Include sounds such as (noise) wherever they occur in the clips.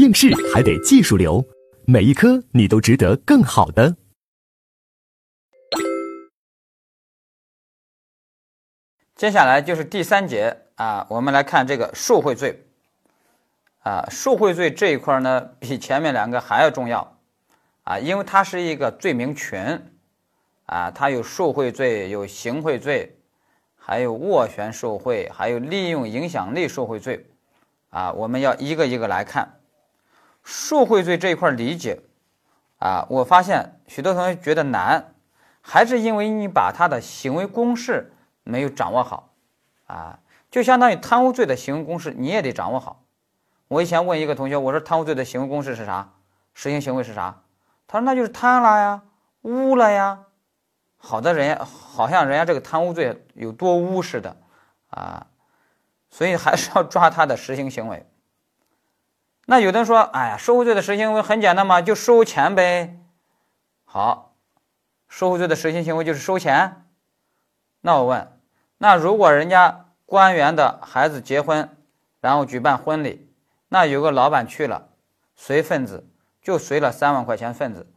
应试还得技术流，每一科你都值得更好的。接下来就是第三节啊，我们来看这个受贿罪。啊，受贿罪这一块呢，比前面两个还要重要。啊，因为它是一个罪名群啊，它有受贿罪，有行贿罪，还有斡旋受贿，还有利用影响力受贿罪。啊，我们要一个一个来看。受贿罪这一块理解啊，我发现许多同学觉得难，还是因为你把他的行为公式。没有掌握好，啊，就相当于贪污罪的行为公式，你也得掌握好。我以前问一个同学，我说贪污罪的行为公式是啥？实行行为是啥？他说那就是贪了呀，污了呀。好的人好像人家这个贪污罪有多污似的，啊，所以还是要抓他的实行行为。那有的人说，哎呀，受贿罪的实行行为很简单嘛，就收钱呗。好，受贿罪的实行行为就是收钱。那我问，那如果人家官员的孩子结婚，然后举办婚礼，那有个老板去了，随份子就随了三万块钱份子，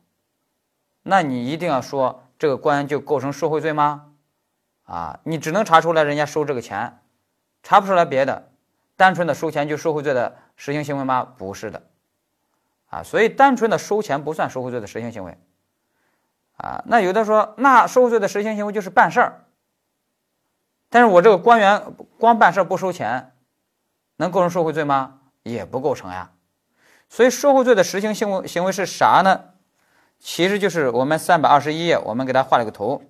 那你一定要说这个官员就构成受贿罪吗？啊，你只能查出来人家收这个钱，查不出来别的，单纯的收钱就受贿罪的实行行为吗？不是的，啊，所以单纯的收钱不算受贿罪的实行行为，啊，那有的说那受贿罪的实行行为就是办事儿。但是我这个官员光办事不收钱，能构成受贿罪吗？也不构成呀。所以受贿罪的实行行为行为是啥呢？其实就是我们三百二十一页，我们给他画了个图。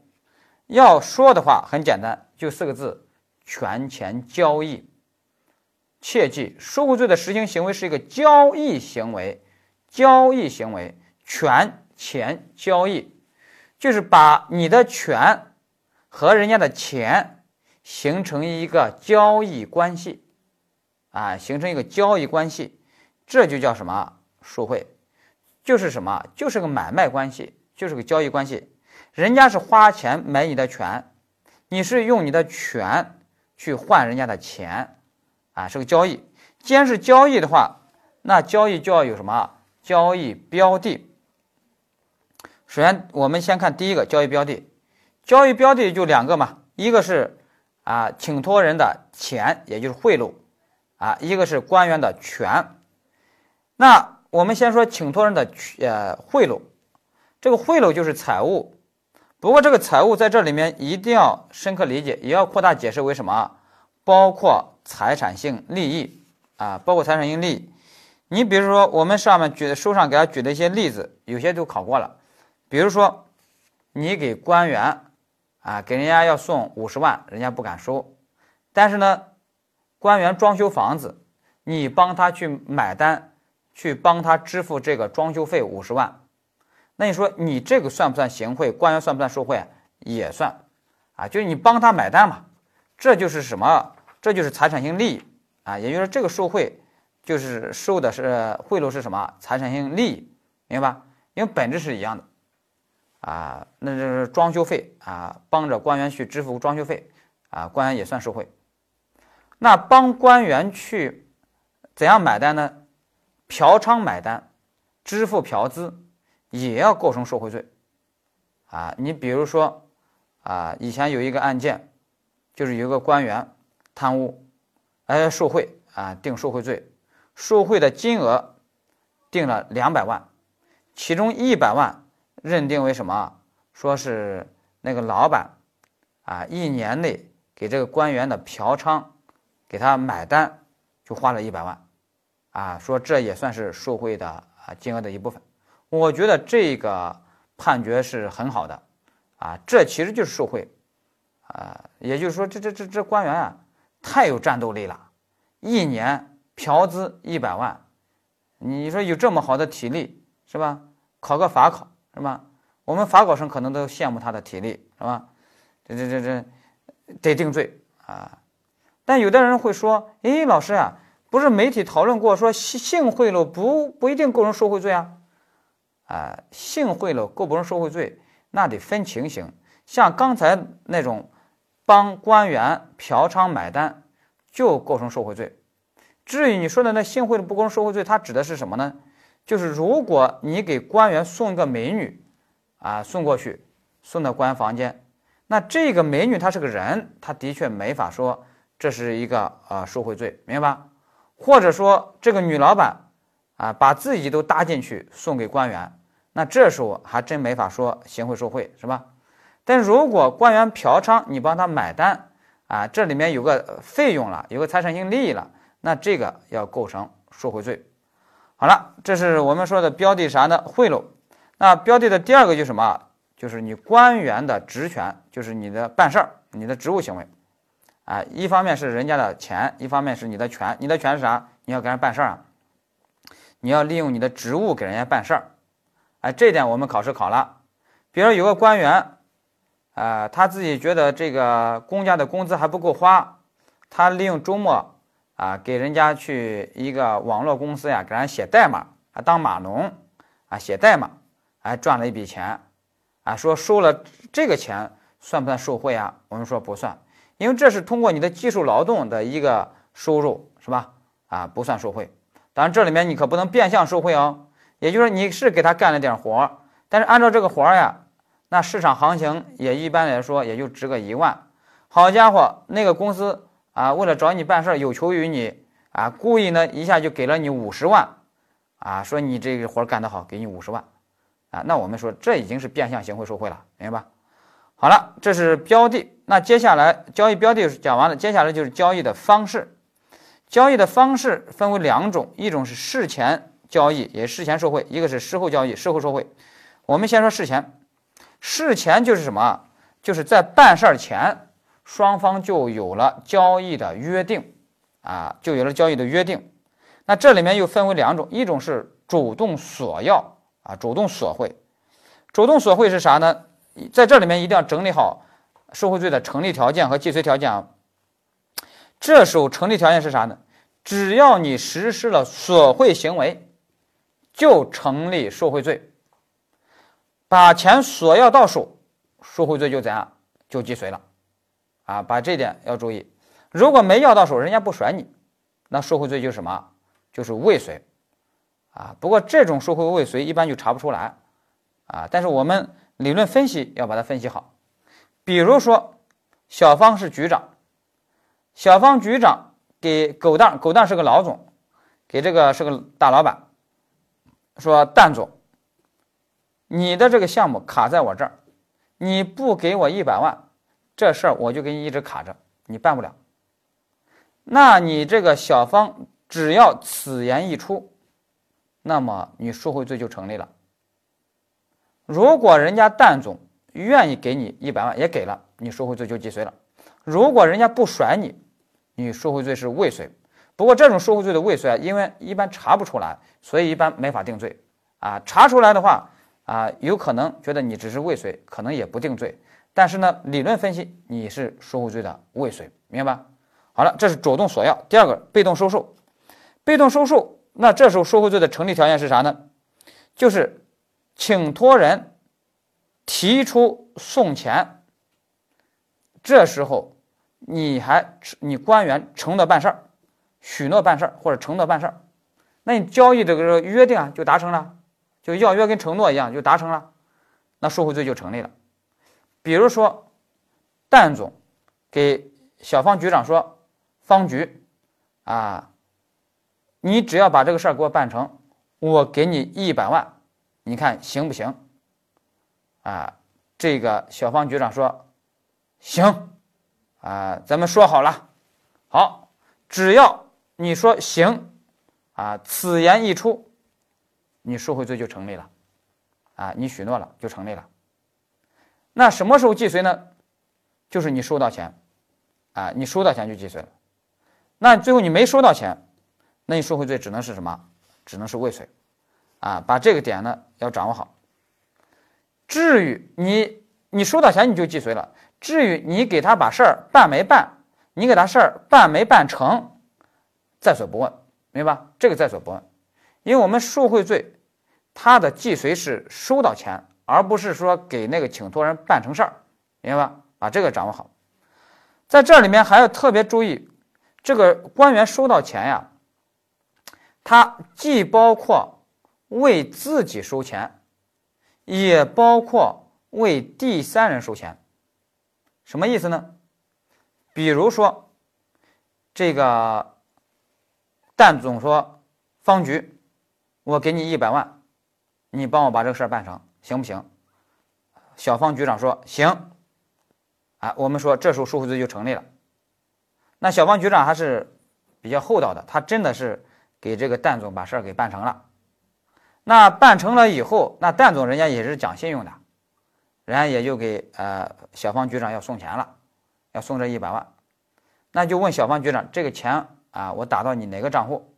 要说的话很简单，就四个字：权钱交易。切记，受贿罪的实行行为是一个交易行为，交易行为，权钱交易，就是把你的权和人家的钱。形成一个交易关系，啊，形成一个交易关系，这就叫什么？受贿，就是什么？就是个买卖关系，就是个交易关系。人家是花钱买你的权，你是用你的权去换人家的钱，啊，是个交易。既然是交易的话，那交易就要有什么？交易标的。首先，我们先看第一个交易标的，交易标的就两个嘛，一个是。啊，请托人的钱，也就是贿赂，啊，一个是官员的权。那我们先说请托人的呃贿赂，这个贿赂就是财物。不过这个财物在这里面一定要深刻理解，也要扩大解释为什么？包括财产性利益啊，包括财产性利益。你比如说，我们上面举的书上给他举的一些例子，有些都考过了。比如说，你给官员。啊，给人家要送五十万，人家不敢收。但是呢，官员装修房子，你帮他去买单，去帮他支付这个装修费五十万。那你说你这个算不算行贿？官员算不算受贿？也算。啊，就是你帮他买单嘛，这就是什么？这就是财产性利益啊。也就是，这个受贿就是收的是贿赂是什么？财产性利益，明白吧？因为本质是一样的。啊，那就是装修费啊，帮着官员去支付装修费啊，官员也算受贿。那帮官员去怎样买单呢？嫖娼买单，支付嫖资，也要构成受贿罪啊。你比如说啊，以前有一个案件，就是有一个官员贪污，哎，受贿啊，定受贿罪，受贿的金额定了两百万，其中一百万。认定为什么？说是那个老板啊，一年内给这个官员的嫖娼，给他买单，就花了一百万，啊，说这也算是受贿的啊金额的一部分。我觉得这个判决是很好的，啊，这其实就是受贿，啊，也就是说这这这这官员啊太有战斗力了，一年嫖资一百万，你说有这么好的体力是吧？考个法考。是吧？我们法考生可能都羡慕他的体力，是吧？这这这这得定罪啊！但有的人会说：“哎，老师啊，不是媒体讨论过说性性贿赂不不一定构成受贿罪啊？啊，性贿赂构不成受贿罪，那得分情形。像刚才那种帮官员嫖娼买单，就构成受贿罪。至于你说的那行贿的不公受贿罪，它指的是什么呢？就是如果你给官员送一个美女，啊，送过去，送到官员房间，那这个美女她是个人，她的确没法说这是一个呃受贿罪，明白吧？或者说这个女老板啊，把自己都搭进去送给官员，那这时候还真没法说行贿受贿，是吧？但如果官员嫖娼，你帮他买单，啊，这里面有个费用了，有个财产性利益了，那这个要构成受贿罪。好了，这是我们说的标的啥呢？贿赂。那标的的第二个就是什么？就是你官员的职权，就是你的办事儿、你的职务行为。啊，一方面是人家的钱，一方面是你的权。你的权是啥？你要给人办事儿啊，你要利用你的职务给人家办事儿。哎，这点我们考试考了。比如有个官员，啊，他自己觉得这个公家的工资还不够花，他利用周末啊，给人家去一个网络公司呀，给人写代码，啊，当码农，啊，写代码，还赚了一笔钱，啊，说收了这个钱算不算受贿啊？我们说不算。因为这是通过你的技术劳动的一个收入，是吧？啊，不算受贿。当然，这里面你可不能变相受贿哦。也就是说，你是给他干了点活，但是按照这个活呀，那市场行情也一般来说也就值个一万。好家伙，那个公司啊，为了找你办事儿，有求于你啊，故意呢一下就给了你五十万，啊，说你这个活儿干得好，给你五十万，啊，那我们说这已经是变相行贿受贿了，明白吧？好了，这是标的。那接下来交易标的讲完了，接下来就是交易的方式。交易的方式分为两种，一种是事前交易，也事前受贿；一个是事后交易，事后受贿。我们先说事前。事前就是什么？就是在办事儿前，双方就有了交易的约定，啊，就有了交易的约定。那这里面又分为两种，一种是主动索要，啊，主动索贿。主动索贿是啥呢？在这里面一定要整理好受贿罪的成立条件和既遂条件啊。这时候成立条件是啥呢？只要你实施了索贿行为，就成立受贿罪。把钱索要到手，受贿罪就怎样？就既遂了。啊，把这点要注意。如果没要到手，人家不甩你，那受贿罪就什么？就是未遂。啊，不过这种受贿未遂一般就查不出来。啊，但是我们。理论分析要把它分析好，比如说，小芳是局长，小芳局长给狗蛋，狗蛋是个老总，给这个是个大老板，说蛋总，你的这个项目卡在我这儿，你不给我一百万，这事儿我就给你一直卡着，你办不了。那你这个小芳只要此言一出，那么你受贿罪就成立了。如果人家蛋总愿意给你一百万，也给了，你受贿罪就既遂了。如果人家不甩你，你受贿罪是未遂。不过这种受贿罪的未遂啊，因为一般查不出来，所以一般没法定罪啊。查出来的话啊，有可能觉得你只是未遂，可能也不定罪。但是呢，理论分析你是受贿罪的未遂，明白吧？好了，这是主动索要。第二个，被动收受。被动收受，那这时候受贿罪的成立条件是啥呢？就是。请托人提出送钱，这时候你还你官员承诺办事儿，许诺办事儿或者承诺办事儿，那你交易这个约定啊就达成了，就要约跟承诺一样就达成了，那受贿罪就成立了。比如说，蛋总给小方局长说：“方局啊，你只要把这个事儿给我办成，我给你一百万。”你看行不行？啊，这个小方局长说行，啊，咱们说好了，好，只要你说行，啊，此言一出，你受贿罪就成立了，啊，你许诺了就成立了。那什么时候既遂呢？就是你收到钱，啊，你收到钱就既遂了。那最后你没收到钱，那你受贿罪只能是什么？只能是未遂。啊，把这个点呢要掌握好。至于你你收到钱你就既遂了，至于你给他把事儿办没办，你给他事儿办没办成，在所不问，明白吧？这个在所不问，因为我们受贿罪，他的既遂是收到钱，而不是说给那个请托人办成事儿，明白吧？把这个掌握好。在这里面还要特别注意，这个官员收到钱呀，它既包括为自己收钱，也包括为第三人收钱。什么意思呢？比如说，这个蛋总说：“方局，我给你一百万，你帮我把这个事儿办成，行不行？”小方局长说：“行。”啊，我们说这时候受贿罪就成立了。那小方局长还是比较厚道的，他真的是给这个蛋总把事儿给办成了。那办成了以后，那蛋总人家也是讲信用的，人家也就给呃小方局长要送钱了，要送这一百万。那就问小方局长，这个钱啊，我打到你哪个账户？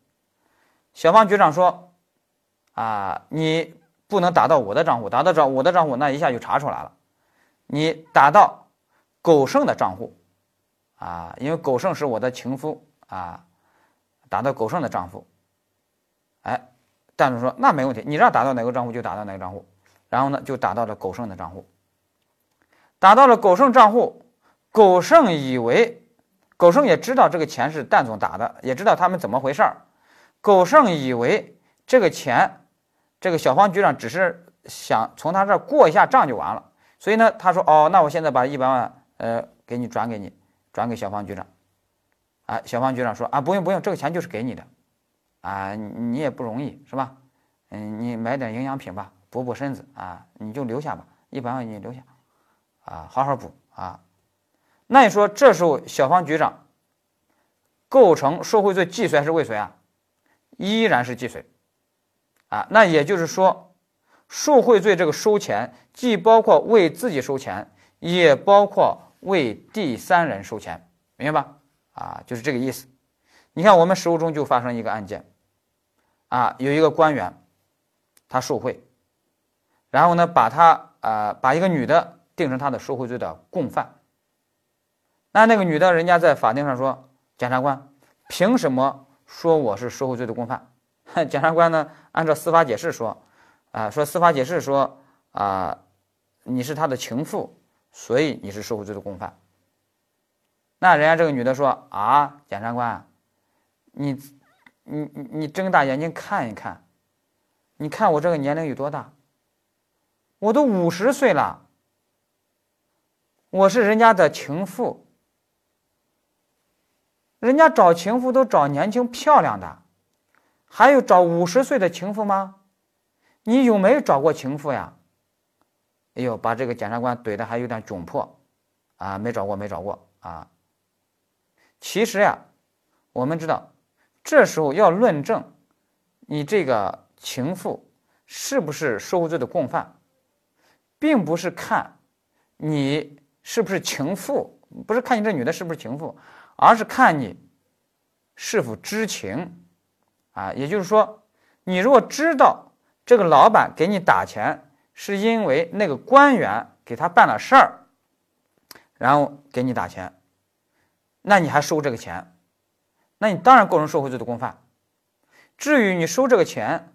小方局长说：“啊，你不能打到我的账户，打到账我的账户，那一下就查出来了。你打到狗剩的账户。”啊，因为狗剩是我的情夫啊，打到狗剩的账户。哎，蛋总说那没问题，你让打到哪个账户就打到哪个账户。然后呢，就打到了狗剩的账户。打到了狗剩账户，狗剩以为，狗剩也知道这个钱是蛋总打的，也知道他们怎么回事儿。狗剩以为这个钱，这个小方局长只是想从他这儿过一下账就完了。所以呢，他说哦，那我现在把一百万呃给你转给你。转给小方局长，啊，小方局长说啊，不用不用，这个钱就是给你的，啊，你也不容易是吧？嗯，你买点营养品吧，补补身子啊，你就留下吧，一百万你留下，啊，好好补啊。那你说这时候小方局长构成受贿罪既遂还是未遂啊？依然是既遂，啊，那也就是说，受贿罪这个收钱既包括为自己收钱，也包括。为第三人收钱，明白吧？啊，就是这个意思。你看，我们实务中就发生一个案件，啊，有一个官员，他受贿，然后呢，把他啊，把一个女的定成他的受贿罪的共犯。那那个女的，人家在法庭上说，检察官凭什么说我是受贿罪的共犯？(laughs) 检察官呢，按照司法解释说，啊，说司法解释说，啊，你是他的情妇。所以你是受贿罪的共犯。那人家这个女的说啊，检察官，你你你睁大眼睛看一看，你看我这个年龄有多大？我都五十岁了，我是人家的情妇，人家找情妇都找年轻漂亮的，还有找五十岁的情妇吗？你有没有找过情妇呀？哎呦，把这个检察官怼的还有点窘迫，啊，没找过，没找过啊。其实呀，我们知道，这时候要论证你这个情妇是不是受贿罪的共犯，并不是看你是不是情妇，不是看你这女的是不是情妇，而是看你是否知情啊。也就是说，你如果知道这个老板给你打钱。是因为那个官员给他办了事儿，然后给你打钱，那你还收这个钱，那你当然构成受贿罪的共犯。至于你收这个钱，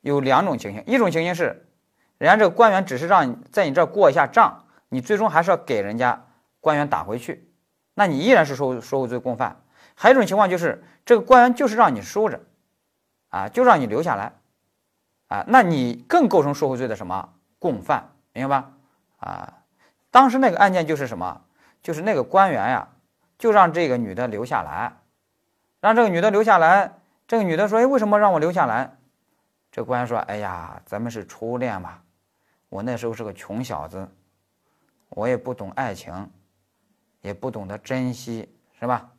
有两种情形：一种情形是，人家这个官员只是让你在你这儿过一下账，你最终还是要给人家官员打回去，那你依然是受受贿罪共犯；还有一种情况就是，这个官员就是让你收着，啊，就让你留下来。啊，那你更构成受贿罪的什么共犯，明白吧？啊，当时那个案件就是什么？就是那个官员呀，就让这个女的留下来，让这个女的留下来。这个女的说：“哎，为什么让我留下来？”这官员说：“哎呀，咱们是初恋嘛，我那时候是个穷小子，我也不懂爱情，也不懂得珍惜，是吧？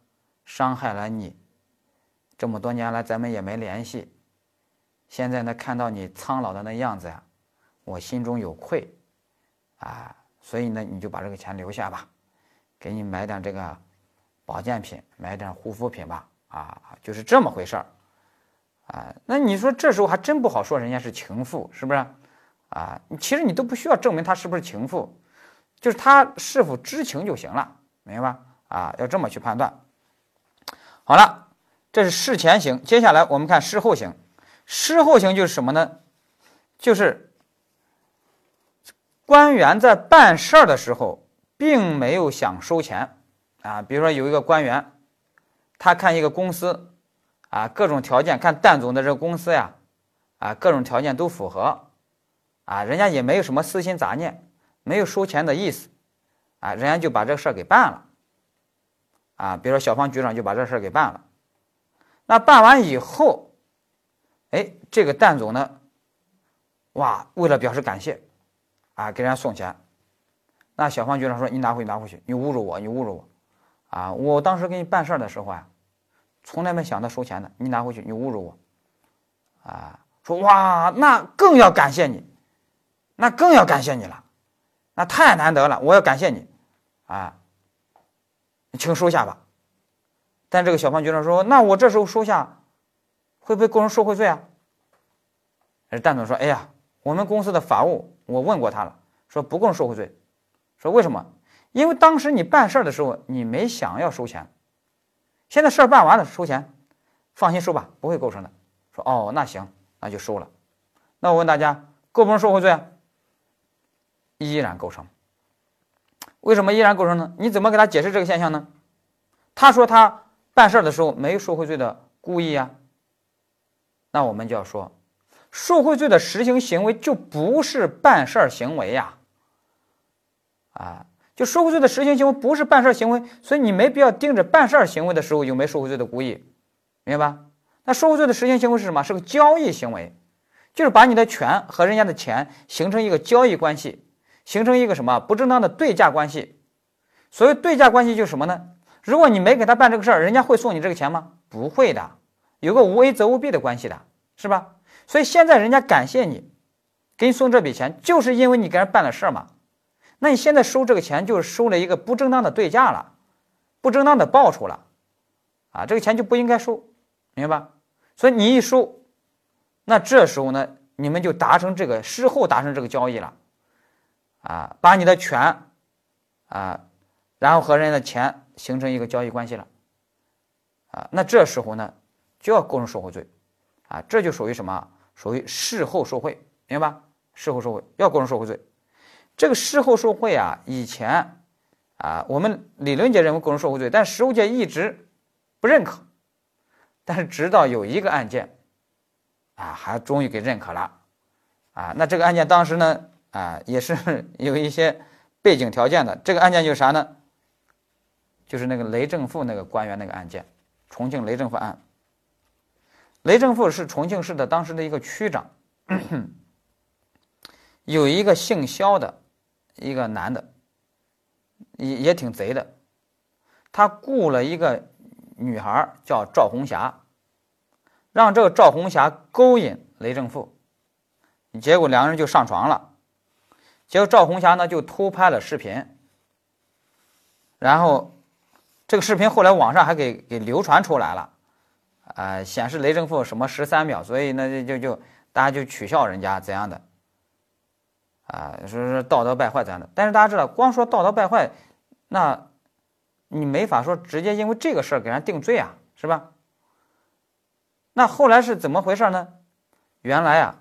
伤害了你，这么多年来咱们也没联系。”现在呢，看到你苍老的那样子呀，我心中有愧，啊，所以呢，你就把这个钱留下吧，给你买点这个保健品，买点护肤品吧，啊，就是这么回事儿，啊，那你说这时候还真不好说人家是情妇，是不是？啊，其实你都不需要证明他是不是情妇，就是他是否知情就行了，明白吧？啊，要这么去判断。好了，这是事前型，接下来我们看事后型。事后型就是什么呢？就是官员在办事儿的时候，并没有想收钱啊。比如说有一个官员，他看一个公司啊，各种条件看蛋总的这个公司呀，啊，各种条件都符合，啊，人家也没有什么私心杂念，没有收钱的意思，啊，人家就把这个事儿给办了，啊，比如说小方局长就把这事儿给办了，那办完以后，哎，这个蛋总呢，哇，为了表示感谢，啊，给人家送钱，那小方局长说：“你拿回去，拿回去，你侮辱我，你侮辱我，啊，我当时给你办事儿的时候啊。”从来没想到收钱的，你拿回去，你侮辱我，啊，说哇，那更要感谢你，那更要感谢你了，那太难得了，我要感谢你，啊，请收下吧。但这个小胖局长说，那我这时候收下，会不会构成受贿罪啊？而蛋总说，哎呀，我们公司的法务我问过他了，说不构成受贿罪。说为什么？因为当时你办事的时候，你没想要收钱。现在事儿办完了，收钱，放心收吧，不会构成的。说哦，那行，那就收了。那我问大家，构不成受贿罪啊？依然构成。为什么依然构成呢？你怎么给他解释这个现象呢？他说他办事儿的时候没受贿罪的故意呀。那我们就要说，受贿罪的实行行为就不是办事行为呀。啊。就受贿罪的实行行为不是办事行为，所以你没必要盯着办事行为的时候有没受贿罪的故意，明白吧？那受贿罪的实行行为是什么？是个交易行为，就是把你的权和人家的钱形成一个交易关系，形成一个什么不正当的对价关系。所谓对价关系就是什么呢？如果你没给他办这个事儿，人家会送你这个钱吗？不会的，有个无 A 则无 B 的关系的，是吧？所以现在人家感谢你，给你送这笔钱，就是因为你给人办了事儿嘛。那你现在收这个钱，就是收了一个不正当的对价了，不正当的报酬了，啊，这个钱就不应该收，明白吧？所以你一收，那这时候呢，你们就达成这个事后达成这个交易了，啊，把你的权，啊，然后和人家的钱形成一个交易关系了，啊，那这时候呢，就要构成受贿罪，啊，这就属于什么？属于事后受贿，明白吧？事后受贿要构成受贿罪。这个事后受贿啊，以前啊，我们理论界认为构成受贿罪，但实务界一直不认可。但是直到有一个案件啊，还终于给认可了啊。那这个案件当时呢啊，也是 (laughs) 有一些背景条件的。这个案件就是啥呢？就是那个雷政富那个官员那个案件，重庆雷政富案。雷政富是重庆市的当时的一个区长，有一个姓肖的。一个男的，也也挺贼的，他雇了一个女孩叫赵红霞，让这个赵红霞勾引雷政富，结果两个人就上床了，结果赵红霞呢就偷拍了视频，然后这个视频后来网上还给给流传出来了，啊，显示雷政富什么十三秒，所以呢就就就大家就取笑人家怎样的。啊，说是道德败坏怎样的？但是大家知道，光说道德败坏，那，你没法说直接因为这个事儿给人定罪啊，是吧？那后来是怎么回事呢？原来啊，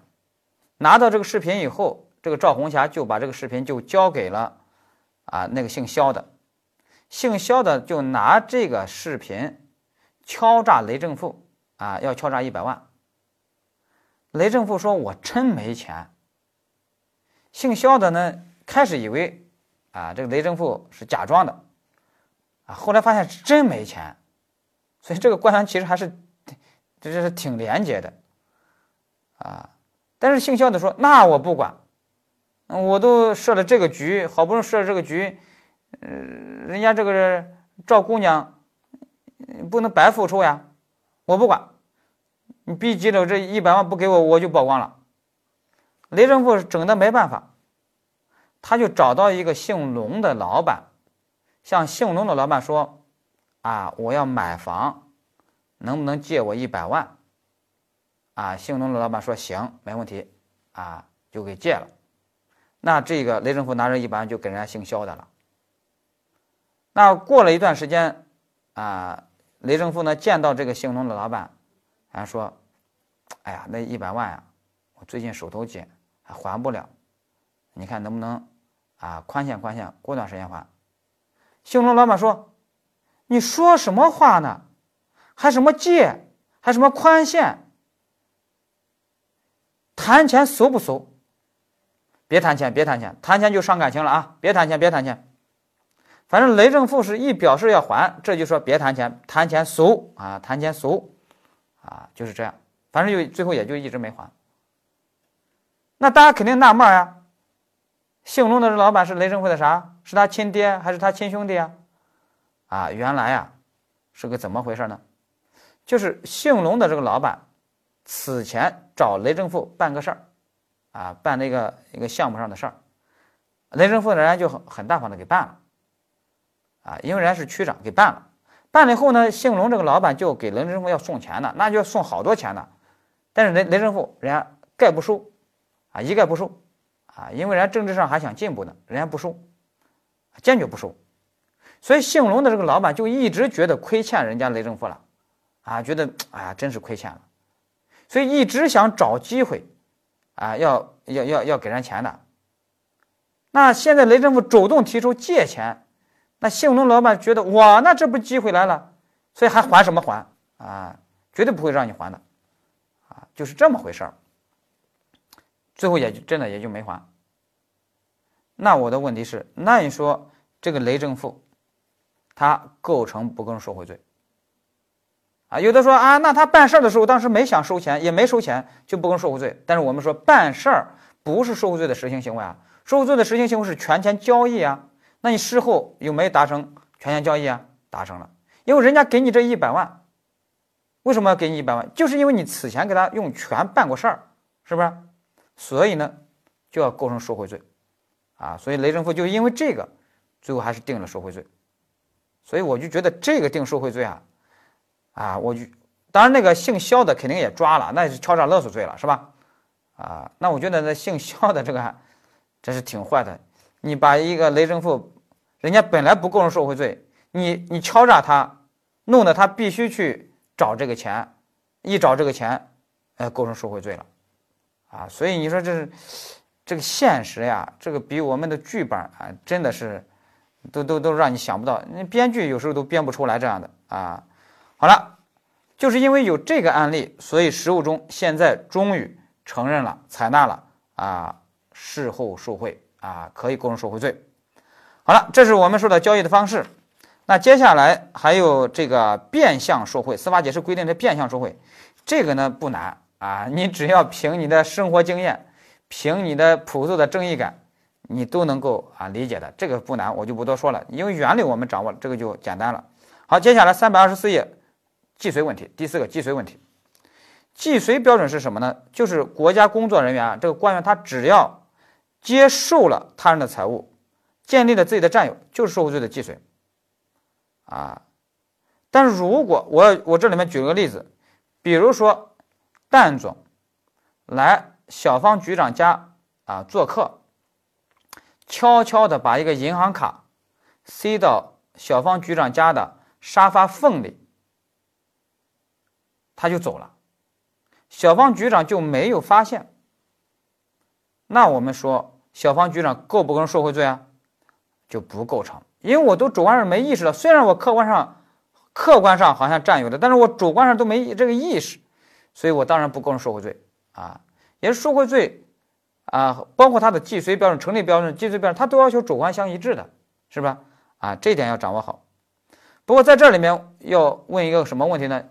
拿到这个视频以后，这个赵红霞就把这个视频就交给了啊那个姓肖的，姓肖的就拿这个视频敲诈雷正富啊，要敲诈一百万。雷正富说：“我真没钱。”姓肖的呢，开始以为，啊，这个雷正富是假装的，啊，后来发现是真没钱，所以这个官员其实还是，这这是挺廉洁的，啊，但是姓肖的说，那我不管，我都设了这个局，好不容易设了这个局，呃，人家这个赵姑娘，不能白付出呀，我不管，你逼急了，这一百万不给我，我就曝光了。雷正富整的没办法，他就找到一个姓龙的老板，向姓龙的老板说：“啊，我要买房，能不能借我一百万？”啊，姓龙的老板说：“行，没问题。”啊，就给借了。那这个雷正富拿着一百万就给人家姓肖的了。那过了一段时间，啊，雷正富呢见到这个姓隆的老板，还说：“哎呀，那一百万呀，我最近手头紧。”还还不了，你看能不能啊宽限宽限，过段时间还。姓隆老板说：“你说什么话呢？还什么借？还什么宽限，谈钱俗不俗？别谈钱，别谈钱，谈钱就伤感情了啊！别谈钱，别谈钱。反正雷正富是一表示要还，这就说别谈钱，谈钱俗啊，谈钱俗啊，就是这样。反正就最后也就一直没还。那大家肯定纳闷呀，姓龙的这老板是雷正富的啥？是他亲爹还是他亲兄弟啊？啊，原来呀是个怎么回事呢？就是姓龙的这个老板此前找雷正富办个事儿，啊，办那个一个项目上的事儿，雷正富的人就很很大方的给办了。啊，因为人家是区长，给办了，办了以后呢，姓龙这个老板就给雷正富要送钱呢，那就要送好多钱呢，但是雷雷正富人家概不收，啊，一概不收，啊，因为人家政治上还想进步呢，人家不收，坚决不收，所以姓龙的这个老板就一直觉得亏欠人家雷正富了，啊，觉得哎呀，真是亏欠了，所以一直想找机会，啊，要要要要给人钱的，那现在雷正富主动提出借钱。那姓龙老板觉得哇，那这不机会来了，所以还还什么还啊？绝对不会让你还的，啊，就是这么回事儿。最后也就真的也就没还。那我的问题是，那你说这个雷政富，他构成不构成受贿罪？啊，有的说啊，那他办事儿的时候当时没想收钱，也没收钱，就不构成受贿罪。但是我们说办事儿不是受贿罪的实行行为啊，受贿罪的实行行为是权钱交易啊。那你事后有没有达成权钱交易啊？达成了，因为人家给你这一百万，为什么要给你一百万？就是因为你此前给他用权办过事儿，是不是？所以呢，就要构成受贿罪，啊，所以雷政富就因为这个，最后还是定了受贿罪。所以我就觉得这个定受贿罪啊，啊，我就当然那个姓肖的肯定也抓了，那是敲诈勒索罪了，是吧？啊，那我觉得那姓肖的这个真是挺坏的，你把一个雷政富。人家本来不构成受贿罪，你你敲诈他，弄得他必须去找这个钱，一找这个钱，呃，构成受贿罪了，啊，所以你说这是这个现实呀，这个比我们的剧本啊，真的是都都都让你想不到，那编剧有时候都编不出来这样的啊。好了，就是因为有这个案例，所以实务中现在终于承认了，采纳了啊，事后受贿啊，可以构成受贿罪。好了，这是我们说的交易的方式。那接下来还有这个变相受贿，司法解释规定的变相受贿，这个呢不难啊，你只要凭你的生活经验，凭你的朴素的正义感，你都能够啊理解的，这个不难，我就不多说了，因为原理我们掌握了，这个就简单了。好，接下来三百二十四页，既遂问题，第四个既遂问题，既遂标准是什么呢？就是国家工作人员啊，这个官员他只要接受了他人的财物。建立了自己的战友，就是受贿罪的既遂，啊，但是如果我我这里面举了个例子，比如说，蛋总来小芳局长家啊做客，悄悄的把一个银行卡塞到小芳局长家的沙发缝里，他就走了，小芳局长就没有发现，那我们说小芳局长构不构成受贿罪啊？就不构成，因为我都主观上没意识到，虽然我客观上客观上好像占有的，但是我主观上都没这个意识，所以我当然不构成受贿罪啊。也是受贿罪啊，包括它的既遂标准、成立标准、既遂标准，它都要求主观相一致的，是吧？啊，这一点要掌握好。不过在这里面要问一个什么问题呢？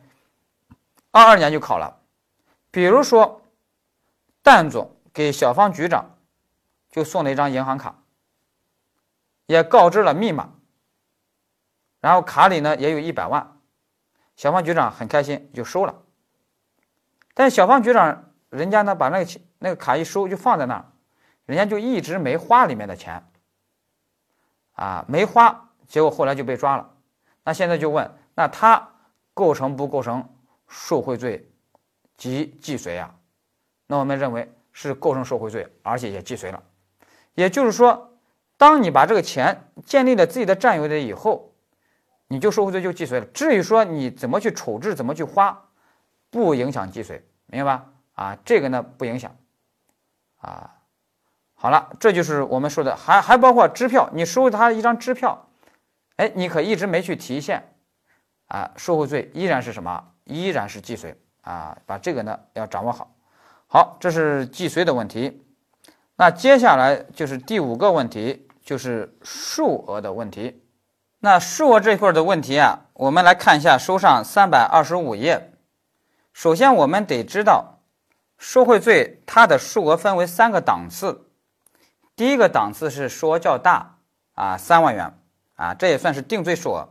二二年就考了，比如说，蛋总给小方局长就送了一张银行卡。也告知了密码，然后卡里呢也有一百万，小方局长很开心就收了。但小方局长人家呢把那个钱那个卡一收就放在那儿，人家就一直没花里面的钱，啊没花，结果后来就被抓了。那现在就问，那他构成不构成受贿罪及既遂啊？那我们认为是构成受贿罪，而且也既遂了，也就是说。当你把这个钱建立了自己的占有的以后，你就受贿罪就既遂了。至于说你怎么去处置、怎么去花，不影响既遂，明白吧？啊，这个呢不影响。啊，好了，这就是我们说的，还还包括支票，你收他一张支票，哎，你可一直没去提现，啊，受贿罪依然是什么？依然是既遂。啊，把这个呢要掌握好。好，这是计税的问题。那接下来就是第五个问题，就是数额的问题。那数额这块的问题啊，我们来看一下书上三百二十五页。首先，我们得知道受贿罪它的数额分为三个档次。第一个档次是数额较大啊，三万元啊，这也算是定罪数额。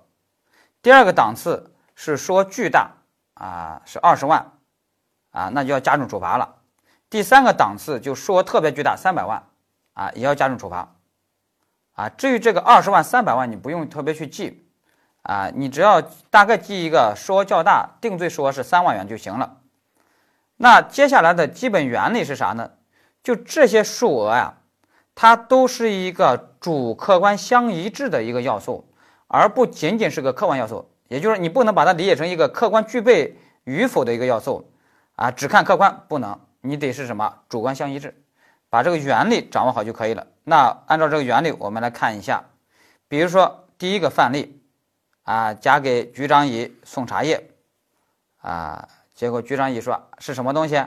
第二个档次是数额巨大啊，是二十万啊，那就要加重处罚了。第三个档次就数额特别巨大，三百万啊，也要加重处罚。啊，至于这个二十万、三百万，你不用特别去记，啊，你只要大概记一个数额较大，定罪数额是三万元就行了。那接下来的基本原理是啥呢？就这些数额呀，它都是一个主客观相一致的一个要素，而不仅仅是个客观要素。也就是你不能把它理解成一个客观具备与否的一个要素，啊，只看客观不能，你得是什么主观相一致。把这个原理掌握好就可以了。那按照这个原理，我们来看一下，比如说第一个范例，啊，甲给局长乙送茶叶，啊，结果局长乙说是什么东西？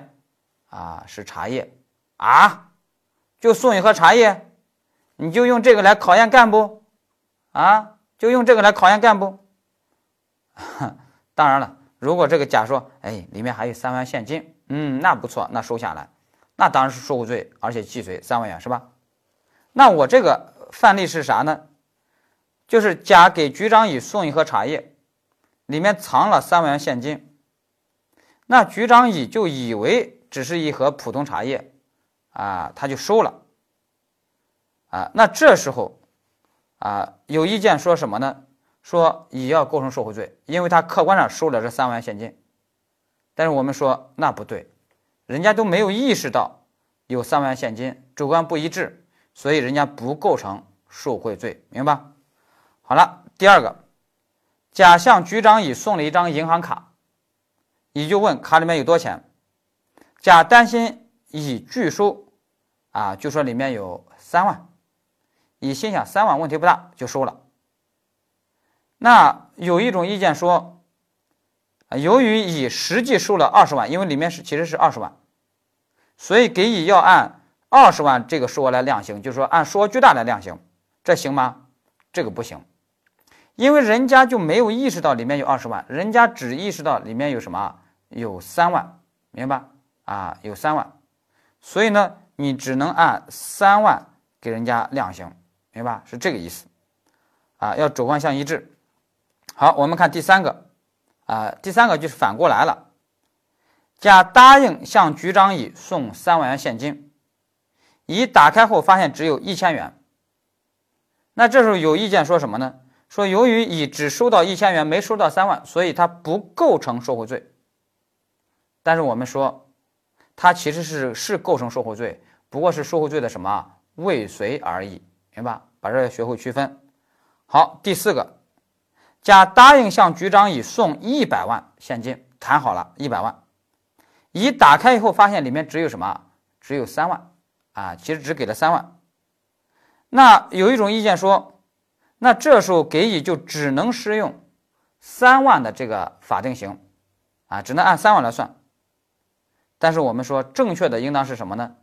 啊，是茶叶啊，就送一盒茶叶，你就用这个来考验干部，啊，就用这个来考验干部。(laughs) 当然了，如果这个甲说，哎，里面还有三万现金，嗯，那不错，那收下来。那当然是受贿罪，而且既遂三万元，是吧？那我这个范例是啥呢？就是甲给局长乙送一盒茶叶，里面藏了三万元现金。那局长乙就以为只是一盒普通茶叶，啊，他就收了。啊，那这时候，啊，有意见说什么呢？说乙要构成受贿罪，因为他客观上收了这三万元现金。但是我们说那不对。人家都没有意识到有三万现金，主观不一致，所以人家不构成受贿罪，明白？好了，第二个，甲向局长乙送了一张银行卡，乙就问卡里面有多钱，甲担心乙拒收，啊，就说里面有三万，乙心想三万问题不大，就收了。那有一种意见说。啊，由于乙实际收了二十万，因为里面是其实是二十万，所以给乙要按二十万这个数额来量刑，就是说按数额巨大来量刑，这行吗？这个不行，因为人家就没有意识到里面有二十万，人家只意识到里面有什么有三万，明白？啊，有三万，所以呢，你只能按三万给人家量刑，明白？是这个意思，啊，要主观相一致。好，我们看第三个。啊，第三个就是反过来了，甲答应向局长乙送三万元现金，乙打开后发现只有一千元。那这时候有意见说什么呢？说由于乙只收到一千元，没收到三万，所以他不构成受贿罪。但是我们说，他其实是是构成受贿罪，不过是受贿罪的什么未遂而已，明白？把这学会区分。好，第四个。甲答应向局长乙送一百万现金，谈好了一百万。乙打开以后发现里面只有什么？只有三万啊，其实只给了三万。那有一种意见说，那这时候给乙就只能适用三万的这个法定刑啊，只能按三万来算。但是我们说正确的应当是什么呢？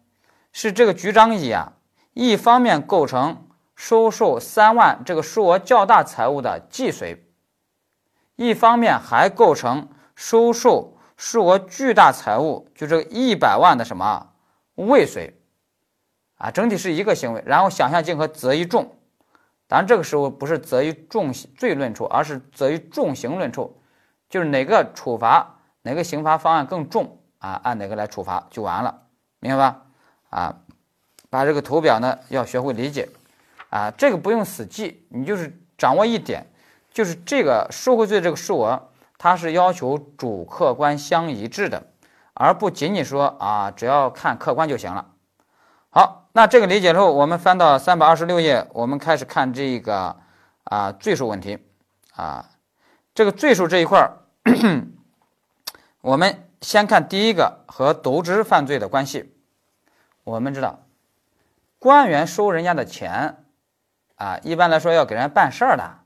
是这个局长乙啊，一方面构成收受三万这个数额较大财物的既遂。一方面还构成收受数额巨大财物，就这个一百万的什么未遂啊，整体是一个行为。然后想象竞合择一重，当然这个时候不是择一重罪论处，而是择一重刑论处，就是哪个处罚哪个刑罚方案更重啊，按哪个来处罚就完了，明白吧？啊，把这个图表呢要学会理解啊，这个不用死记，你就是掌握一点。就是这个受贿罪这个数额，它是要求主客观相一致的，而不仅仅说啊，只要看客观就行了。好，那这个理解之后，我们翻到三百二十六页，我们开始看这个啊罪数问题啊，这个罪数这一块儿，(coughs) 我们先看第一个和渎职犯罪的关系。我们知道，官员收人家的钱啊，一般来说要给人家办事儿的。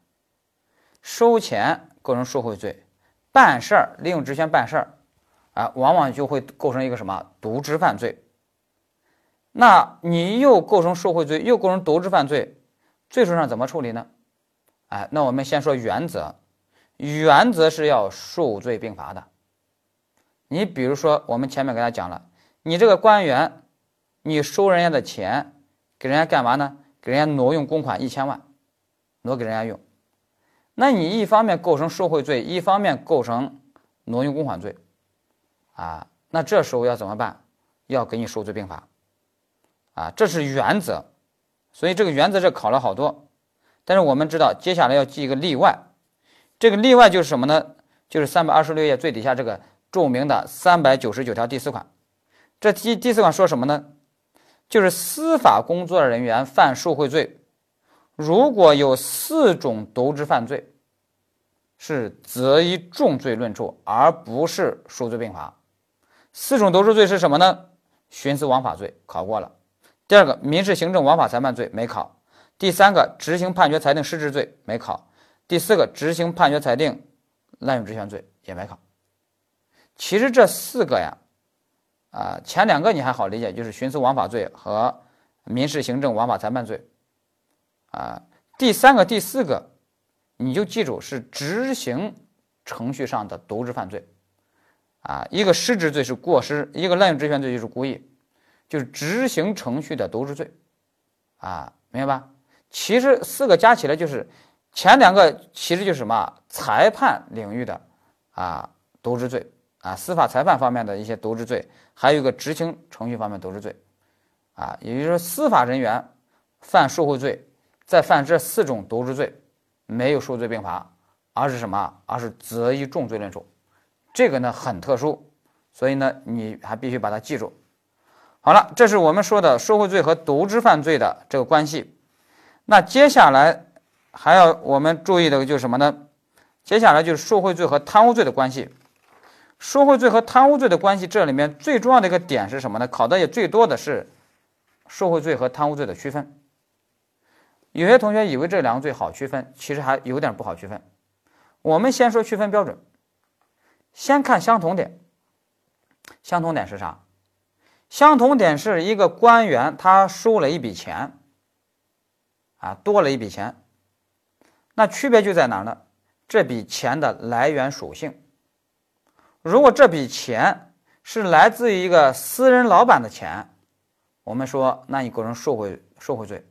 收钱构成受贿罪，办事儿利用职权办事儿，啊，往往就会构成一个什么渎职犯罪。那你又构成受贿罪，又构成渎职犯罪，罪数上怎么处理呢？哎，那我们先说原则，原则是要数罪并罚的。你比如说，我们前面给大家讲了，你这个官员，你收人家的钱，给人家干嘛呢？给人家挪用公款一千万，挪给人家用。那你一方面构成受贿罪，一方面构成挪用公款罪，啊，那这时候要怎么办？要给你数罪并罚，啊，这是原则。所以这个原则这考了好多，但是我们知道，接下来要记一个例外。这个例外就是什么呢？就是三百二十六页最底下这个。著名的三百九十九条第四款，这第第四款说什么呢？就是司法工作人员犯受贿罪，如果有四种渎职犯罪，是择一重罪论处，而不是数罪并罚。四种渎职罪是什么呢？徇私枉法罪考过了，第二个民事行政枉法裁判罪没考，第三个执行判决裁定失职罪没考，第四个执行判决裁定滥用职权罪也没考。其实这四个呀，啊，前两个你还好理解，就是徇私枉法罪和民事行政枉法裁判罪，啊，第三个、第四个，你就记住是执行程序上的渎职犯罪，啊，一个失职罪是过失，一个滥用职权罪就是故意，就是执行程序的渎职罪，啊，明白吧？其实四个加起来就是前两个，其实就是什么裁判领域的啊渎职罪。啊，司法裁判方面的一些渎职罪，还有一个执行程序方面渎职罪，啊，也就是说，司法人员犯受贿罪，再犯这四种渎职罪，没有数罪并罚，而是什么？而是择一重罪论处。这个呢很特殊，所以呢你还必须把它记住。好了，这是我们说的受贿罪和渎职犯罪的这个关系。那接下来还要我们注意的就是什么呢？接下来就是受贿罪和贪污罪的关系。受贿罪和贪污罪的关系，这里面最重要的一个点是什么呢？考的也最多的是受贿罪和贪污罪的区分。有些同学以为这两个罪好区分，其实还有点不好区分。我们先说区分标准，先看相同点。相同点是啥？相同点是一个官员他收了一笔钱，啊，多了一笔钱。那区别就在哪呢？这笔钱的来源属性。如果这笔钱是来自于一个私人老板的钱，我们说，那你构成受贿受贿罪。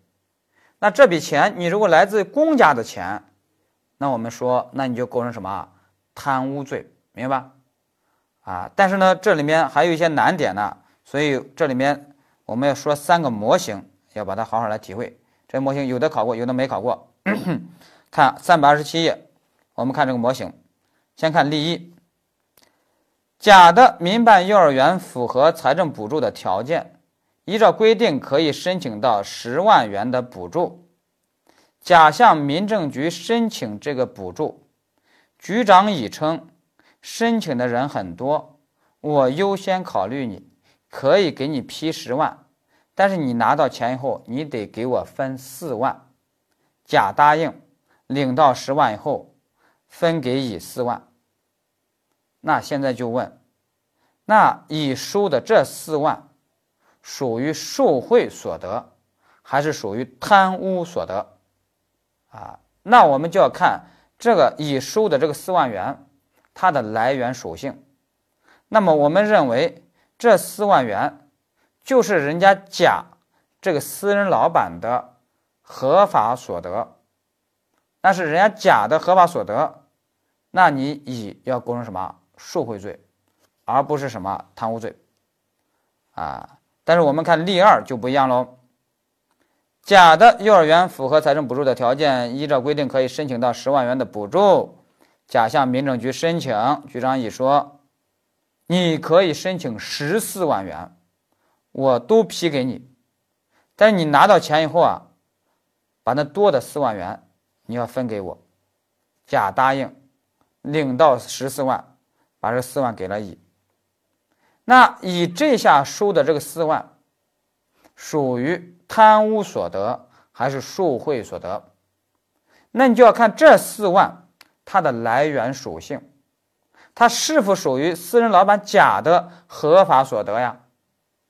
那这笔钱你如果来自公家的钱，那我们说，那你就构成什么贪污罪，明白吧？啊，但是呢，这里面还有一些难点呢，所以这里面我们要说三个模型，要把它好好来体会。这模型有的考过，有的没考过。(clears throat) 看三百二十七页，我们看这个模型，先看例一。甲的民办幼儿园符合财政补助的条件，依照规定可以申请到十万元的补助。甲向民政局申请这个补助，局长乙称申请的人很多，我优先考虑你，可以给你批十万，但是你拿到钱以后，你得给我分四万。甲答应，领到十万以后，分给乙四万。那现在就问，那乙收的这四万，属于受贿所得，还是属于贪污所得？啊，那我们就要看这个乙收的这个四万元，它的来源属性。那么我们认为这四万元就是人家甲这个私人老板的合法所得，那是人家甲的合法所得，那你乙要构成什么？受贿罪，而不是什么贪污罪，啊！但是我们看例二就不一样喽。甲的幼儿园符合财政补助的条件，依照规定可以申请到十万元的补助。甲向民政局申请，局长乙说：“你可以申请十四万元，我都批给你。但是你拿到钱以后啊，把那多的四万元你要分给我。”甲答应，领到十四万。把这四万给了乙，那乙这下收的这个四万，属于贪污所得还是受贿所得？那你就要看这四万它的来源属性，它是否属于私人老板甲的合法所得呀？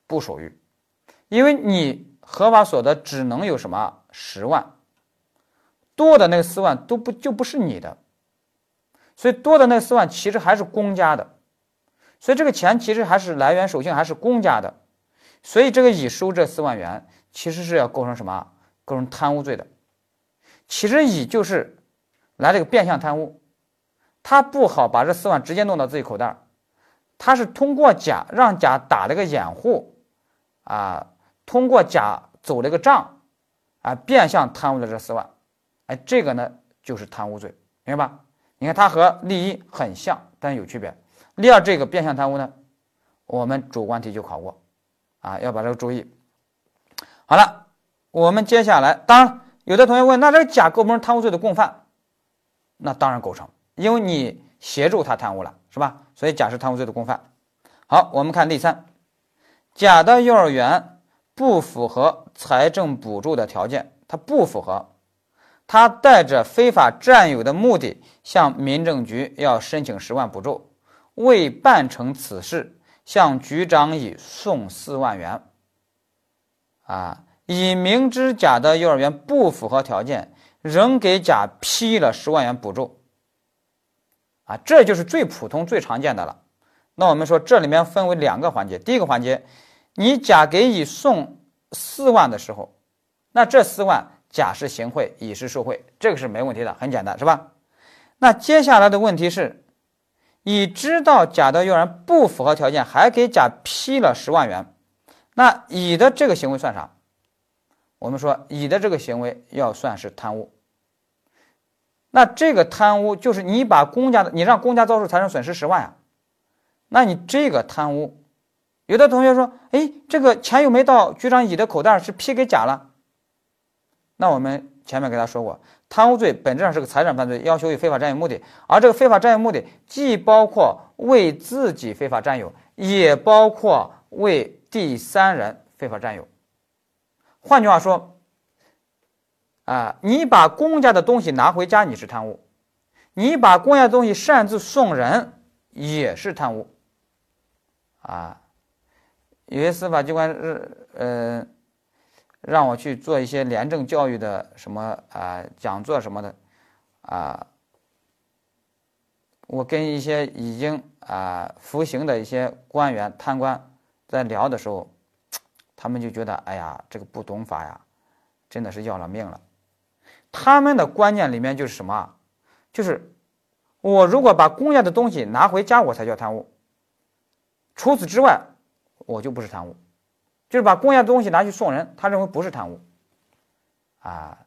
不属于，因为你合法所得只能有什么？十万，多的那个四万都不就不是你的，所以多的那四万其实还是公家的，所以这个钱其实还是来源属性还是公家的，所以这个乙收这四万元其实是要构成什么？构成贪污罪的。其实乙就是来这个变相贪污。他不好把这四万直接弄到自己口袋他是通过甲让甲打了个掩护，啊，通过甲走了个账，啊，变相贪污了这四万，哎，这个呢就是贪污罪，明白吧？你看它和例一很像，但是有区别。例二这个变相贪污呢，我们主观题就考过，啊，要把这个注意。好了，我们接下来，当然有的同学问，那这个甲构不成贪污罪的共犯？那当然构成。因为你协助他贪污了，是吧？所以甲是贪污罪的共犯。好，我们看例三，甲的幼儿园不符合财政补助的条件，它不符合，他带着非法占有的目的向民政局要申请十万补助，未办成此事，向局长乙送四万元。啊，乙明知甲的幼儿园不符合条件，仍给甲批了十万元补助。啊，这就是最普通、最常见的了。那我们说，这里面分为两个环节。第一个环节，你甲给乙送四万的时候，那这四万甲是行贿，乙是受贿，这个是没问题的，很简单，是吧？那接下来的问题是，乙知道甲的幼儿园不符合条件，还给甲批了十万元，那乙的这个行为算啥？我们说，乙的这个行为要算是贪污。那这个贪污就是你把公家的，你让公家遭受财产损失十万呀，那你这个贪污，有的同学说，哎，这个钱又没到局长乙的口袋，是批给甲了。那我们前面给他说过，贪污罪本质上是个财产犯罪，要求以非法占有目的，而这个非法占有目的既包括为自己非法占有，也包括为第三人非法占有。换句话说。啊，你把公家的东西拿回家，你是贪污；你把公家的东西擅自送人，也是贪污。啊，有些司法机关是呃，让我去做一些廉政教育的什么啊讲座什么的，啊，我跟一些已经啊服刑的一些官员贪官在聊的时候，他们就觉得，哎呀，这个不懂法呀，真的是要了命了。他们的观念里面就是什么？就是我如果把公家的东西拿回家，我才叫贪污。除此之外，我就不是贪污。就是把公家的东西拿去送人，他认为不是贪污。啊，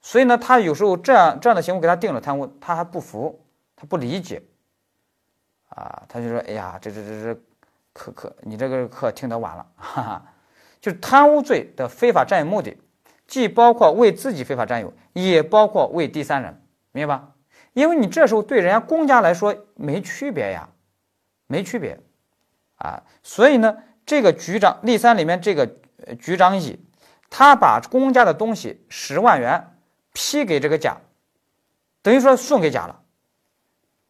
所以呢，他有时候这样这样的行为给他定了贪污，他还不服，他不理解。啊，他就说：“哎呀，这这这这课课，你这个课听得晚了。”哈哈，就是贪污罪的非法占有目的。既包括为自己非法占有，也包括为第三人，明白吧？因为你这时候对人家公家来说没区别呀，没区别，啊，所以呢，这个局长例三里面这个局长乙，他把公家的东西十万元批给这个甲，等于说送给甲了，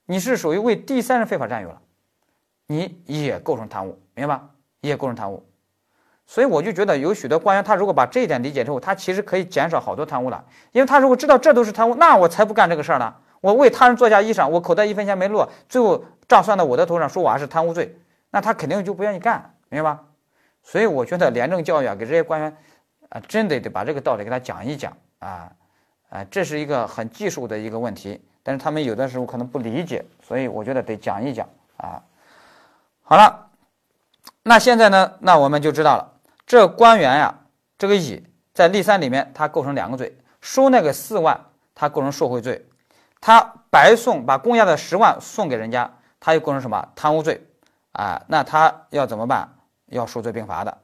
你是属于为第三人非法占有了，你也构成贪污，明白吧？也构成贪污。所以我就觉得有许多官员，他如果把这一点理解之后，他其实可以减少好多贪污了。因为他如果知道这都是贪污，那我才不干这个事儿呢。我为他人做下衣裳，我口袋一分钱没落，最后账算到我的头上，说我还是贪污罪，那他肯定就不愿意干，明白吧？所以我觉得廉政教育啊，给这些官员啊，真得得把这个道理给他讲一讲啊啊，这是一个很技术的一个问题，但是他们有的时候可能不理解，所以我觉得得讲一讲啊。好了，那现在呢，那我们就知道了。这官员呀，这个乙在例三里面，他构成两个罪：收那个四万，他构成受贿罪；他白送把公家的十万送给人家，他又构成什么贪污罪？啊，那他要怎么办？要数罪并罚的。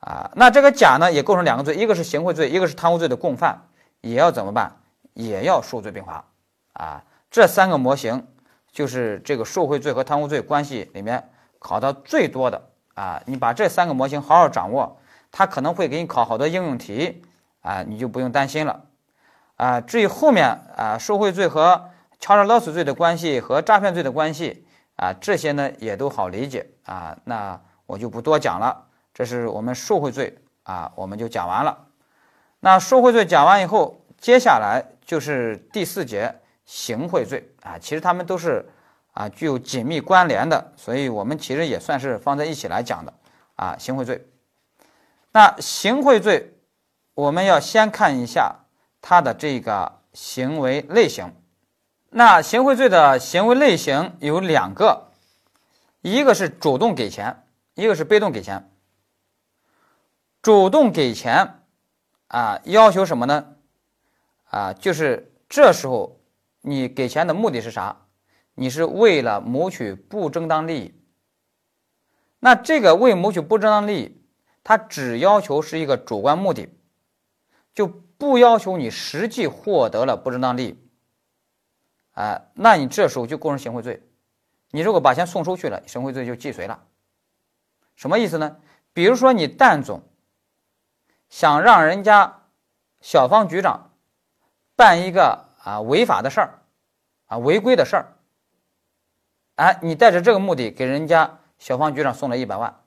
啊，那这个甲呢，也构成两个罪，一个是行贿罪，一个是贪污罪的共犯，也要怎么办？也要数罪并罚。啊，这三个模型就是这个受贿罪和贪污罪关系里面考的最多的。啊，你把这三个模型好好掌握，它可能会给你考好多应用题啊，你就不用担心了。啊，至于后面啊，受贿罪和敲诈勒索罪的关系和诈骗罪的关系，啊，这些呢也都好理解啊，那我就不多讲了。这是我们受贿罪啊，我们就讲完了。那受贿罪讲完以后，接下来就是第四节行贿罪啊，其实他们都是啊具有紧密关联的，所以我们其实也算是放在一起来讲的啊。行贿罪，那行贿罪，我们要先看一下它的这个行为类型。那行贿罪的行为类型有两个，一个是主动给钱，一个是被动给钱。主动给钱啊，要求什么呢？啊，就是这时候你给钱的目的是啥？你是为了谋取不正当利益。那这个为谋取不正当利益，他只要求是一个主观目的，就不要求你实际获得了不正当利益。啊，那你这时候就构成行贿罪。你如果把钱送出去了，行贿罪就既遂了。什么意思呢？比如说你蛋总想让人家小方局长办一个啊违法的事儿，啊违规的事儿，哎，你带着这个目的给人家小方局长送了一百万，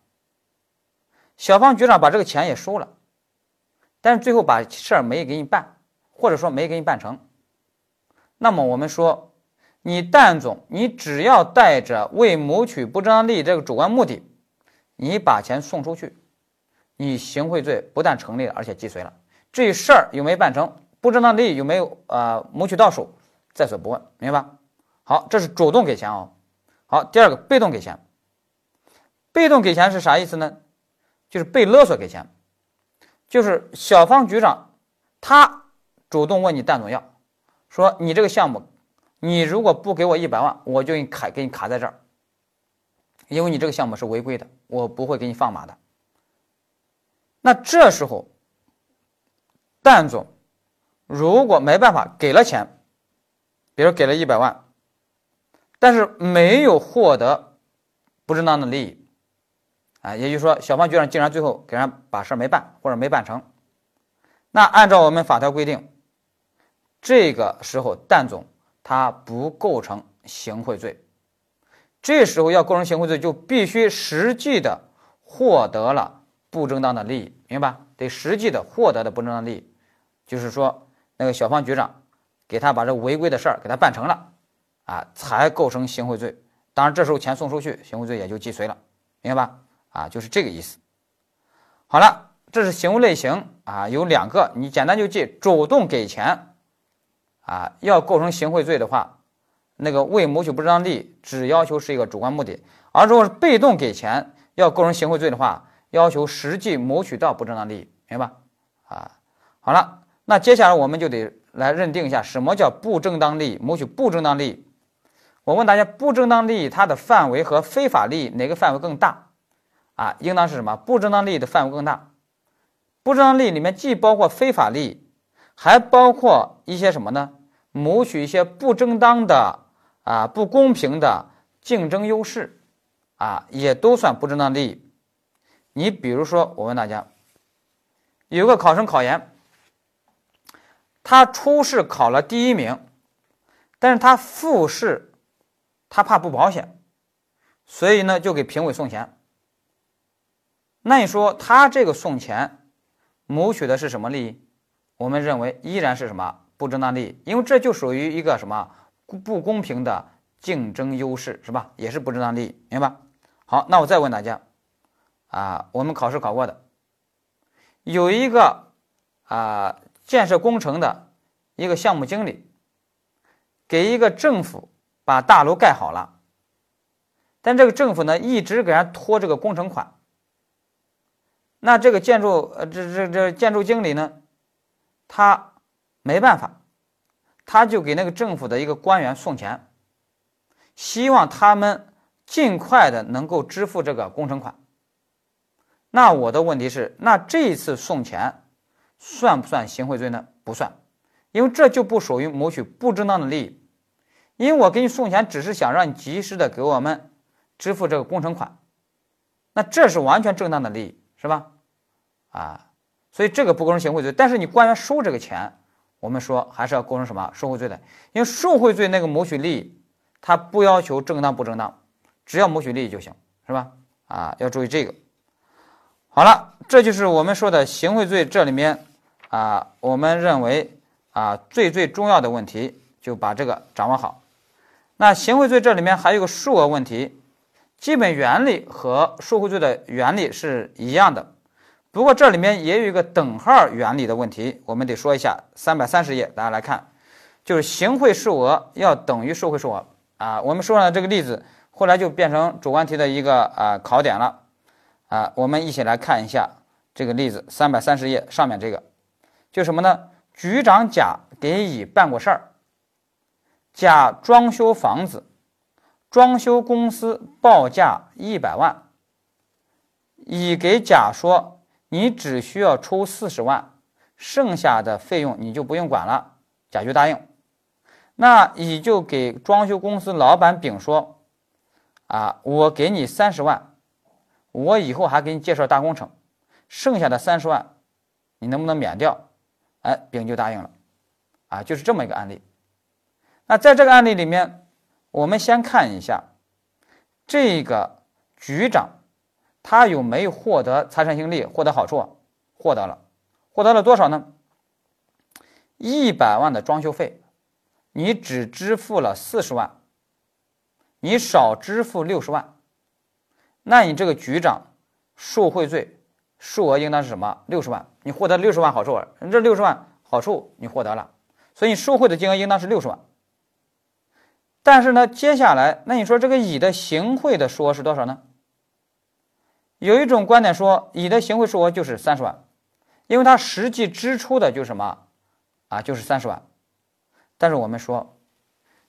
小方局长把这个钱也收了，但是最后把事儿没给你办，或者说没给你办成。那么我们说，你蛋总，你只要带着为谋取不正当利益这个主观目的，你把钱送出去，你行贿罪不但成立了，而且既遂了。至于事儿有没有办成，不正当利益有没有呃谋取到手，在所不问，明白吧？好，这是主动给钱哦。好，第二个被动给钱，被动给钱是啥意思呢？就是被勒索给钱，就是小方局长他主动问你蛋总要。说你这个项目，你如果不给我一百万，我就给你卡给你卡在这儿，因为你这个项目是违规的，我不会给你放马的。那这时候，蛋总如果没办法给了钱，比如给了一百万，但是没有获得不正当的利益，啊，也就是说小方局长竟然最后给人把事儿没办或者没办成，那按照我们法条规定。这个时候，蛋总他不构成行贿罪。这时候要构成行贿罪，就必须实际的获得了不正当的利益，明白？得实际的获得的不正当利益，就是说那个小方局长给他把这违规的事儿给他办成了，啊，才构成行贿罪。当然，这时候钱送出去，行贿罪也就既遂了，明白吧？啊，就是这个意思。好了，这是行为类型啊，有两个，你简单就记：主动给钱。啊，要构成行贿罪的话，那个为谋取不正当利益，只要求是一个主观目的；而如果是被动给钱，要构成行贿罪的话，要求实际谋取到不正当利益，明白吧？啊，好了，那接下来我们就得来认定一下什么叫不正当利益，谋取不正当利益。我问大家，不正当利益它的范围和非法利益哪个范围更大？啊，应当是什么？不正当利益的范围更大。不正当利益里面既包括非法利益。还包括一些什么呢？谋取一些不正当的啊、不公平的竞争优势，啊，也都算不正当利益。你比如说，我问大家，有个考生考研，他初试考了第一名，但是他复试他怕不保险，所以呢就给评委送钱。那你说他这个送钱，谋取的是什么利益？我们认为依然是什么不正当利益，因为这就属于一个什么不公平的竞争优势，是吧？也是不正当利益，明白？好，那我再问大家，啊，我们考试考过的，有一个啊建设工程的一个项目经理，给一个政府把大楼盖好了，但这个政府呢一直给人拖这个工程款，那这个建筑呃这这这建筑经理呢？他没办法，他就给那个政府的一个官员送钱，希望他们尽快的能够支付这个工程款。那我的问题是，那这一次送钱算不算行贿罪呢？不算，因为这就不属于谋取不正当的利益，因为我给你送钱只是想让你及时的给我们支付这个工程款，那这是完全正当的利益，是吧？啊。所以这个不构成行贿罪，但是你官员收这个钱，我们说还是要构成什么受贿罪的？因为受贿罪那个谋取利益，他不要求正当不正当，只要谋取利益就行，是吧？啊，要注意这个。好了，这就是我们说的行贿罪，这里面啊，我们认为啊最最重要的问题，就把这个掌握好。那行贿罪这里面还有个数额问题，基本原理和受贿罪的原理是一样的，不过这里面也有一个等号原理的问题，我们得说一下。三百三十页，大家来看，就是行贿数额要等于受贿数额啊。我们说了这个例子，后来就变成主观题的一个啊考点了。啊，我们一起来看一下这个例子，三百三十页上面这个，就什么呢？局长甲给乙办过事儿，甲装修房子，装修公司报价一百万，乙给甲说，你只需要出四十万，剩下的费用你就不用管了，甲就答应。那乙就给装修公司老板丙说，啊，我给你三十万。我以后还给你介绍大工程，剩下的三十万，你能不能免掉？哎，丙就答应了，啊，就是这么一个案例。那在这个案例里面，我们先看一下这个局长他有没有获得财产性利、获得好处？获得了，获得了多少呢？一百万的装修费，你只支付了四十万，你少支付六十万。那你这个局长受贿罪数额应当是什么？六十万，你获得六十万好处，这六十万好处你获得了，所以你受贿的金额应当是六十万。但是呢，接下来那你说这个乙的行贿的数额是多少呢？有一种观点说，乙的行贿数额就是三十万，因为他实际支出的就是什么啊？就是三十万。但是我们说，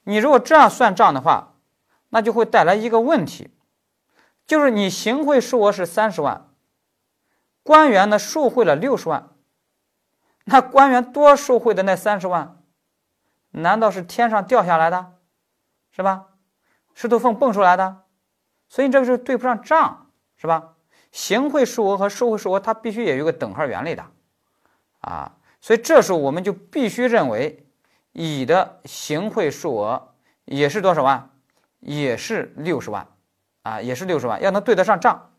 你如果这样算账的话，那就会带来一个问题。就是你行贿数额是三十万，官员呢受贿了六十万，那官员多受贿的那三十万，难道是天上掉下来的，是吧？石头缝蹦出来的，所以这个是对不上账，是吧？行贿数额和受贿数额它必须也有个等号原理的，啊，所以这时候我们就必须认为乙的行贿数额也是多少万，也是六十万。啊，也是六十万，要能对得上账。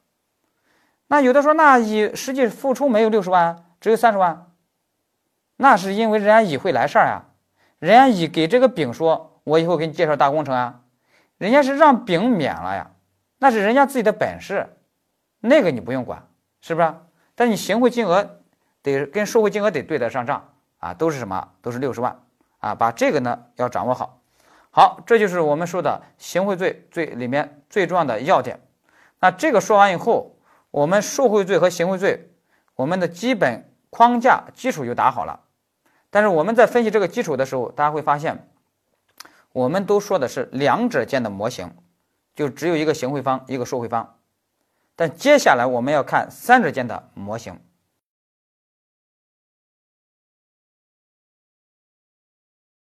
那有的说，那乙实际付出没有六十万，只有三十万，那是因为人家乙会来事儿啊。人家乙给这个丙说，我以后给你介绍大工程啊，人家是让丙免了呀，那是人家自己的本事，那个你不用管，是不是？但你行贿金额得跟受贿金额得对得上账啊，都是什么？都是六十万啊，把这个呢要掌握好。好，这就是我们说的行贿罪罪里面最重要的要点。那这个说完以后，我们受贿罪和行贿罪，我们的基本框架基础就打好了。但是我们在分析这个基础的时候，大家会发现，我们都说的是两者间的模型，就只有一个行贿方，一个受贿方。但接下来我们要看三者间的模型。